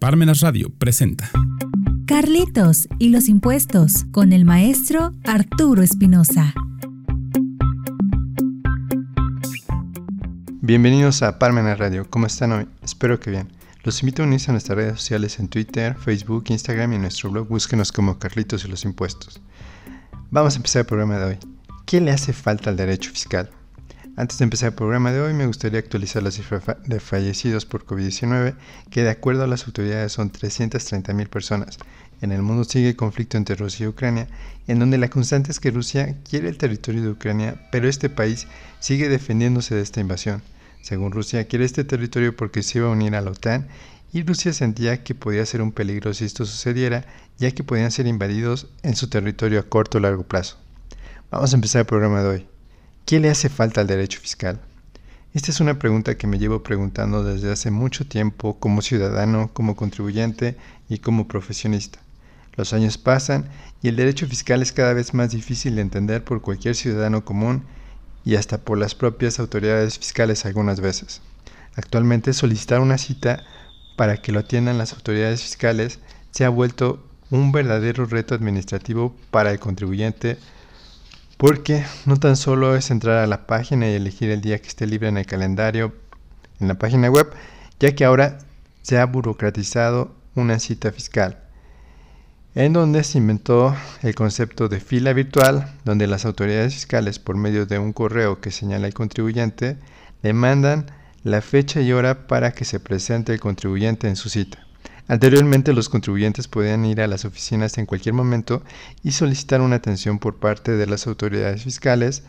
Parmenas Radio presenta Carlitos y los impuestos con el maestro Arturo Espinosa. Bienvenidos a Parmenas Radio. ¿Cómo están hoy? Espero que bien. Los invito a unirse a nuestras redes sociales en Twitter, Facebook, Instagram y en nuestro blog. Búsquenos como Carlitos y los impuestos. Vamos a empezar el programa de hoy. ¿Qué le hace falta al derecho fiscal? Antes de empezar el programa de hoy, me gustaría actualizar la cifra de fallecidos por COVID-19, que de acuerdo a las autoridades son 330.000 personas. En el mundo sigue el conflicto entre Rusia y Ucrania, en donde la constante es que Rusia quiere el territorio de Ucrania, pero este país sigue defendiéndose de esta invasión. Según Rusia, quiere este territorio porque se iba a unir a la OTAN y Rusia sentía que podía ser un peligro si esto sucediera, ya que podían ser invadidos en su territorio a corto o largo plazo. Vamos a empezar el programa de hoy. ¿Qué le hace falta al derecho fiscal? Esta es una pregunta que me llevo preguntando desde hace mucho tiempo como ciudadano, como contribuyente y como profesionista. Los años pasan y el derecho fiscal es cada vez más difícil de entender por cualquier ciudadano común y hasta por las propias autoridades fiscales algunas veces. Actualmente solicitar una cita para que lo atiendan las autoridades fiscales se ha vuelto un verdadero reto administrativo para el contribuyente porque no tan solo es entrar a la página y elegir el día que esté libre en el calendario en la página web, ya que ahora se ha burocratizado una cita fiscal, en donde se inventó el concepto de fila virtual, donde las autoridades fiscales, por medio de un correo que señala el contribuyente, le mandan la fecha y hora para que se presente el contribuyente en su cita. Anteriormente los contribuyentes podían ir a las oficinas en cualquier momento y solicitar una atención por parte de las autoridades fiscales,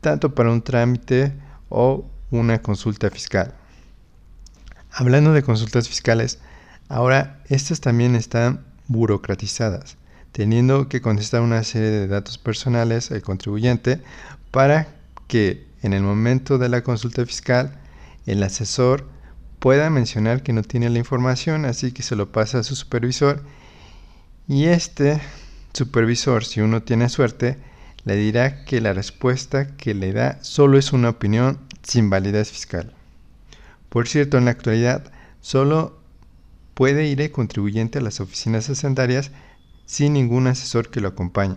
tanto para un trámite o una consulta fiscal. Hablando de consultas fiscales, ahora estas también están burocratizadas, teniendo que contestar una serie de datos personales al contribuyente para que en el momento de la consulta fiscal el asesor pueda mencionar que no tiene la información, así que se lo pasa a su supervisor y este supervisor, si uno tiene suerte, le dirá que la respuesta que le da solo es una opinión sin validez fiscal. Por cierto, en la actualidad solo puede ir el contribuyente a las oficinas hacendarias sin ningún asesor que lo acompañe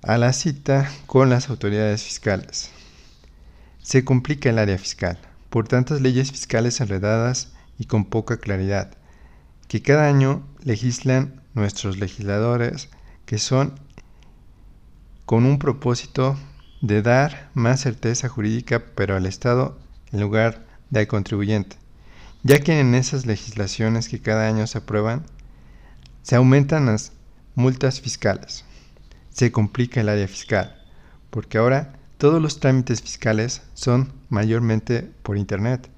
a la cita con las autoridades fiscales. Se complica el área fiscal por tantas leyes fiscales enredadas y con poca claridad, que cada año legislan nuestros legisladores, que son con un propósito de dar más certeza jurídica, pero al Estado en lugar del contribuyente, ya que en esas legislaciones que cada año se aprueban, se aumentan las multas fiscales, se complica el área fiscal, porque ahora todos los trámites fiscales son mayormente por Internet,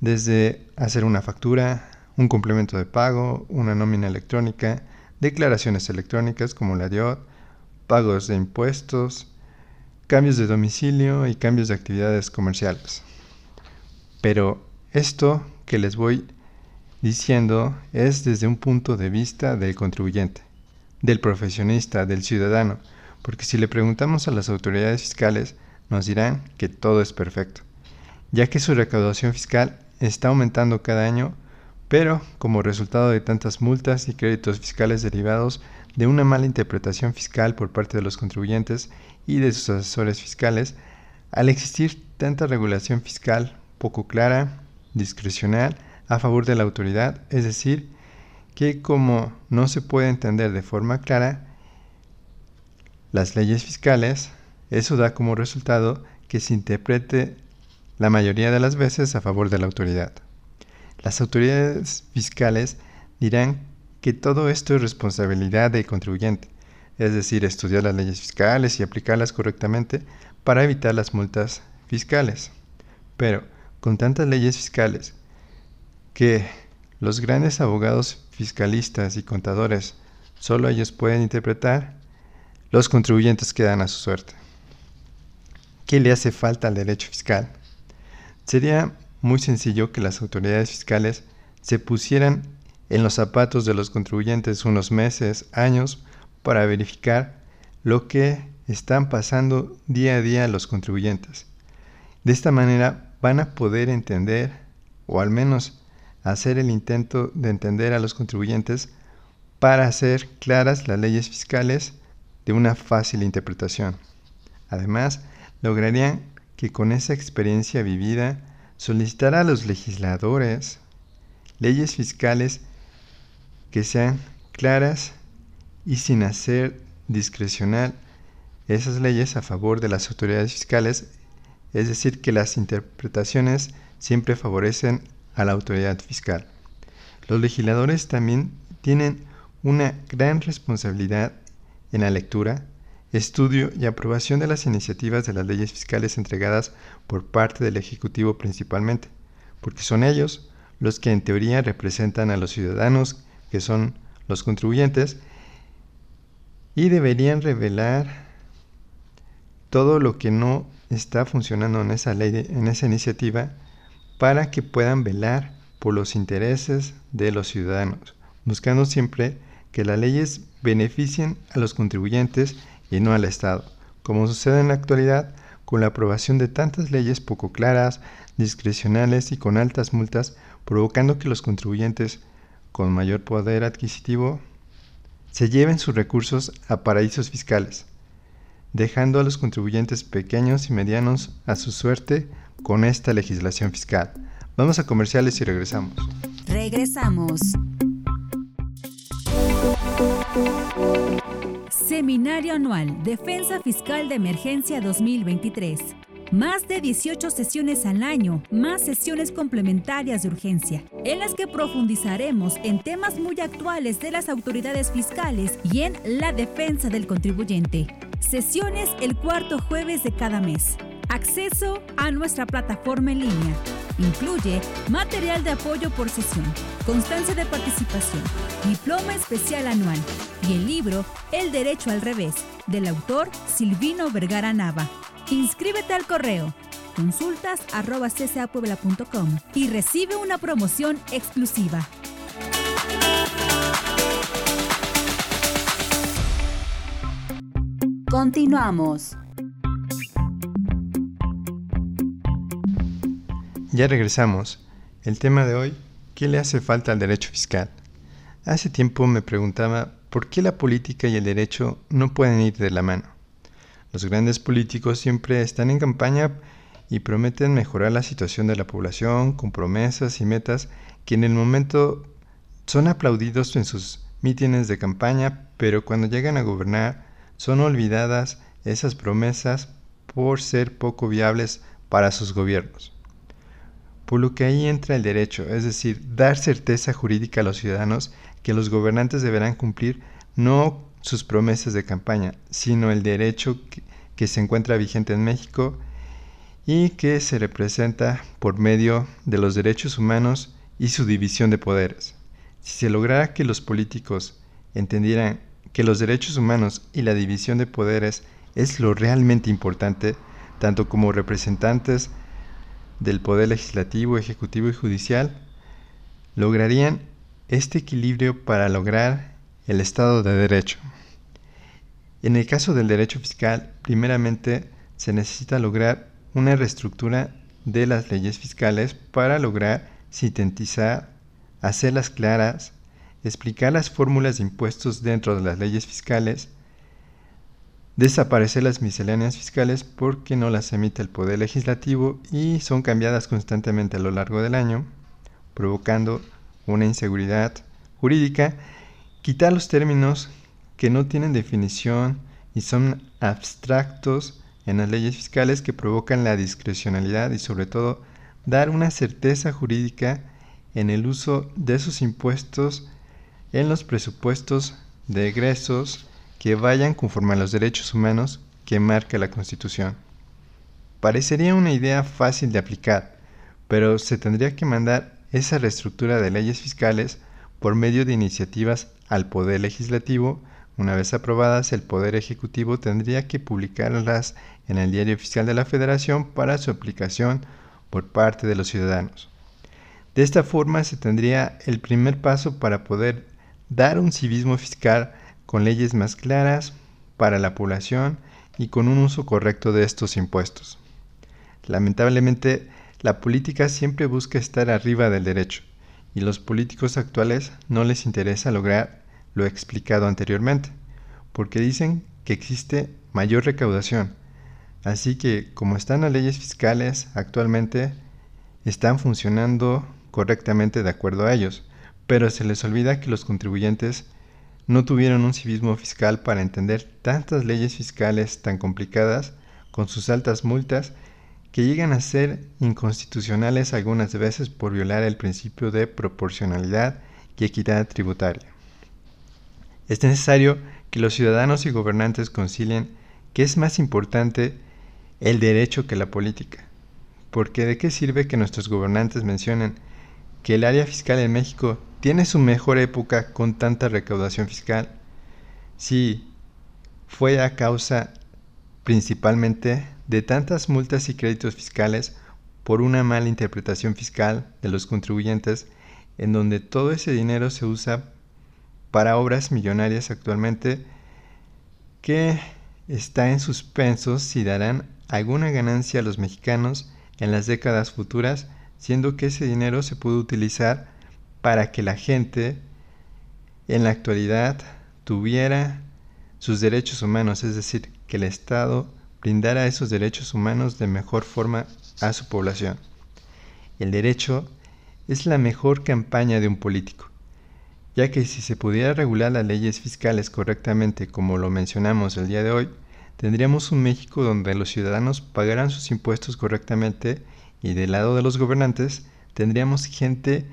desde hacer una factura, un complemento de pago, una nómina electrónica, declaraciones electrónicas como la DIOT, pagos de impuestos, cambios de domicilio y cambios de actividades comerciales. Pero esto que les voy diciendo es desde un punto de vista del contribuyente, del profesionista, del ciudadano, porque si le preguntamos a las autoridades fiscales, nos dirán que todo es perfecto, ya que su recaudación fiscal está aumentando cada año, pero como resultado de tantas multas y créditos fiscales derivados de una mala interpretación fiscal por parte de los contribuyentes y de sus asesores fiscales, al existir tanta regulación fiscal poco clara, discrecional, a favor de la autoridad, es decir, que como no se puede entender de forma clara, las leyes fiscales, eso da como resultado que se interprete la mayoría de las veces a favor de la autoridad. Las autoridades fiscales dirán que todo esto es responsabilidad del contribuyente, es decir, estudiar las leyes fiscales y aplicarlas correctamente para evitar las multas fiscales. Pero con tantas leyes fiscales que los grandes abogados fiscalistas y contadores solo ellos pueden interpretar, los contribuyentes quedan a su suerte. ¿Qué le hace falta al derecho fiscal? Sería muy sencillo que las autoridades fiscales se pusieran en los zapatos de los contribuyentes unos meses, años, para verificar lo que están pasando día a día los contribuyentes. De esta manera van a poder entender, o al menos hacer el intento de entender a los contribuyentes para hacer claras las leyes fiscales de una fácil interpretación. Además, lograrían que con esa experiencia vivida solicitara a los legisladores leyes fiscales que sean claras y sin hacer discrecional esas leyes a favor de las autoridades fiscales, es decir, que las interpretaciones siempre favorecen a la autoridad fiscal. Los legisladores también tienen una gran responsabilidad en la lectura, estudio y aprobación de las iniciativas de las leyes fiscales entregadas por parte del Ejecutivo principalmente, porque son ellos los que en teoría representan a los ciudadanos, que son los contribuyentes, y deberían revelar todo lo que no está funcionando en esa ley, en esa iniciativa, para que puedan velar por los intereses de los ciudadanos, buscando siempre que las leyes beneficien a los contribuyentes y no al Estado, como sucede en la actualidad con la aprobación de tantas leyes poco claras, discrecionales y con altas multas, provocando que los contribuyentes con mayor poder adquisitivo se lleven sus recursos a paraísos fiscales, dejando a los contribuyentes pequeños y medianos a su suerte con esta legislación fiscal. Vamos a comerciales y regresamos. Regresamos. Seminario Anual Defensa Fiscal de Emergencia 2023. Más de 18 sesiones al año, más sesiones complementarias de urgencia, en las que profundizaremos en temas muy actuales de las autoridades fiscales y en la defensa del contribuyente. Sesiones el cuarto jueves de cada mes. Acceso a nuestra plataforma en línea. Incluye material de apoyo por sesión, constancia de participación, diploma especial anual y el libro El Derecho al Revés, del autor Silvino Vergara Nava. Inscríbete al correo consultas y recibe una promoción exclusiva. Continuamos. Ya regresamos. El tema de hoy, ¿qué le hace falta al derecho fiscal? Hace tiempo me preguntaba por qué la política y el derecho no pueden ir de la mano. Los grandes políticos siempre están en campaña y prometen mejorar la situación de la población con promesas y metas que en el momento son aplaudidos en sus mítines de campaña, pero cuando llegan a gobernar son olvidadas esas promesas por ser poco viables para sus gobiernos por lo que ahí entra el derecho, es decir, dar certeza jurídica a los ciudadanos que los gobernantes deberán cumplir no sus promesas de campaña, sino el derecho que, se encuentra vigente en México y que se representa por medio de los derechos humanos y su división de poderes. Si se lograra que los políticos entendieran que los derechos humanos y la división de poderes es lo realmente importante, tanto como representantes del Poder Legislativo, Ejecutivo y Judicial lograrían este equilibrio para lograr el Estado de Derecho. En el caso del derecho fiscal, primeramente se necesita lograr una reestructura de las leyes fiscales para lograr sintetizar, hacerlas claras, explicar las fórmulas de impuestos dentro de las leyes fiscales desaparecer las misceláneas fiscales porque no las emite el Poder Legislativo y son cambiadas constantemente a lo largo del año, provocando una inseguridad jurídica, quitar los términos que no tienen definición y son abstractos en las leyes fiscales que provocan la discrecionalidad y sobre todo dar una certeza jurídica en el uso de esos impuestos en los presupuestos de egresos, que vayan conforme a los derechos humanos que marca la Constitución. Parecería una idea fácil de aplicar, pero se tendría que mandar esa reestructura de leyes fiscales por medio de iniciativas al Poder Legislativo. Una vez aprobadas, el Poder Ejecutivo tendría que publicarlas en el Diario Oficial de la Federación para su aplicación por parte de los ciudadanos. De esta forma se tendría el primer paso para poder dar un civismo fiscal con leyes más claras para la población y con un uso correcto de estos impuestos. Lamentablemente, la política siempre busca estar arriba del derecho y los políticos actuales no les interesa lograr lo explicado anteriormente, porque dicen que existe mayor recaudación. Así que como están las leyes fiscales actualmente, están funcionando correctamente de acuerdo a ellos, pero se les olvida que los contribuyentes no tuvieron un civismo fiscal para entender tantas leyes fiscales tan complicadas con sus altas multas que llegan a ser inconstitucionales algunas veces por violar el principio de proporcionalidad y equidad tributaria. Es necesario que los ciudadanos y gobernantes concilien que es más importante el derecho que la política, porque de qué sirve que nuestros gobernantes mencionen que el área fiscal en México tiene su mejor época con tanta recaudación fiscal si fue a causa principalmente de tantas multas y créditos fiscales por una mala interpretación fiscal de los contribuyentes en donde todo ese dinero se usa para obras millonarias actualmente que está en suspenso si darán alguna ganancia a los mexicanos en las décadas futuras, siendo que ese dinero se puede utilizar para que la gente en la actualidad tuviera sus derechos humanos, es decir, que el Estado brindara esos derechos humanos de mejor forma a su población. El derecho es la mejor campaña de un político, ya que si se pudiera regular las leyes fiscales correctamente como lo mencionamos el día de hoy, tendríamos un México donde los ciudadanos pagaran sus impuestos correctamente y del lado de los gobernantes tendríamos gente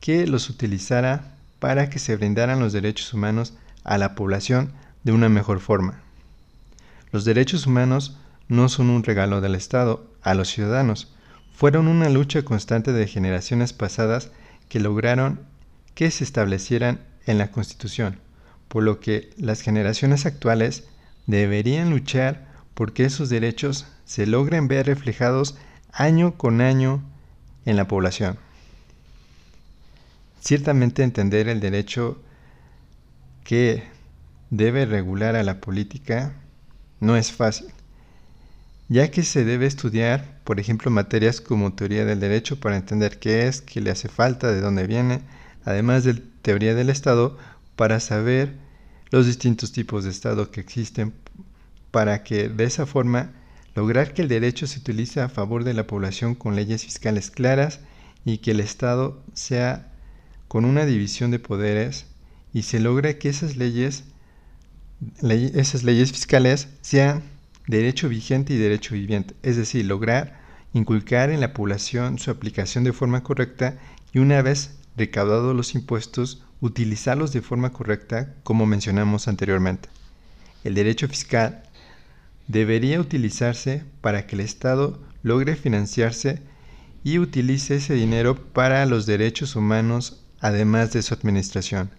que los utilizara para que se brindaran los derechos humanos a la población de una mejor forma. Los derechos humanos no son un regalo del Estado a los ciudadanos, fueron una lucha constante de generaciones pasadas que lograron que se establecieran en la Constitución, por lo que las generaciones actuales deberían luchar porque esos derechos se logren ver reflejados año con año en la población. Ciertamente entender el derecho que debe regular a la política no es fácil, ya que se debe estudiar, por ejemplo, materias como teoría del derecho para entender qué es, qué le hace falta, de dónde viene, además de teoría del Estado para saber los distintos tipos de Estado que existen para que de esa forma lograr que el derecho se utilice a favor de la población con leyes fiscales claras y que el Estado sea con una división de poderes y se logre que esas leyes esas leyes fiscales sean derecho vigente y derecho viviente, es decir, lograr inculcar en la población su aplicación de forma correcta y una vez recaudados los impuestos, utilizarlos de forma correcta como mencionamos anteriormente. El derecho fiscal debería utilizarse para que el Estado logre financiarse y utilice ese dinero para los derechos humanos además de su administración.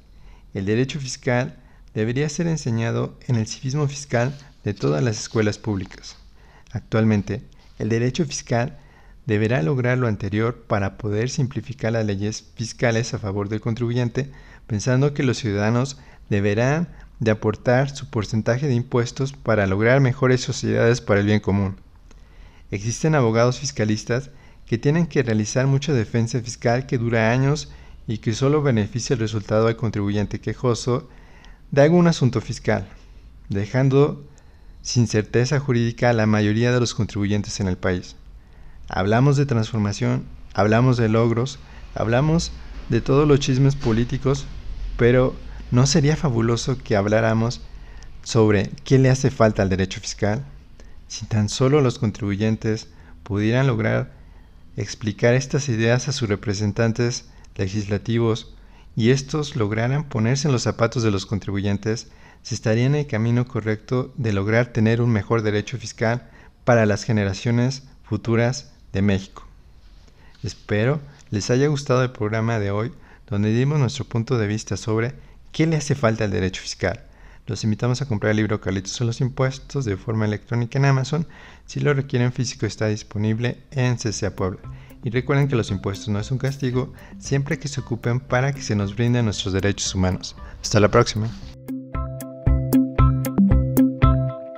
El derecho fiscal debería ser enseñado en el civismo fiscal de todas las escuelas públicas. Actualmente, el derecho fiscal deberá lograr lo anterior para poder simplificar las leyes fiscales a favor del contribuyente, pensando que los ciudadanos deberán de aportar su porcentaje de impuestos para lograr mejores sociedades para el bien común. Existen abogados fiscalistas que tienen que realizar mucha defensa fiscal que dura años y que solo beneficia el resultado al contribuyente quejoso de algún asunto fiscal, dejando sin certeza jurídica a la mayoría de los contribuyentes en el país. Hablamos de transformación, hablamos de logros, hablamos de todos los chismes políticos, pero ¿no sería fabuloso que habláramos sobre qué le hace falta al derecho fiscal? Si tan solo los contribuyentes pudieran lograr explicar estas ideas a sus representantes legislativos y estos lograran ponerse en los zapatos de los contribuyentes, se estaría en el camino correcto de lograr tener un mejor derecho fiscal para las generaciones futuras de México. Espero les haya gustado el programa de hoy, donde dimos nuestro punto de vista sobre qué le hace falta al derecho fiscal. Los invitamos a comprar el libro Carlitos en los impuestos de forma electrónica en Amazon. Si lo requieren físico está disponible en CCA Puebla. Y recuerden que los impuestos no es un castigo siempre que se ocupen para que se nos brinden nuestros derechos humanos. Hasta la próxima.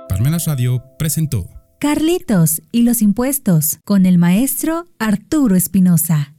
Palmeras Radio presentó Carlitos y los impuestos con el maestro Arturo Espinosa.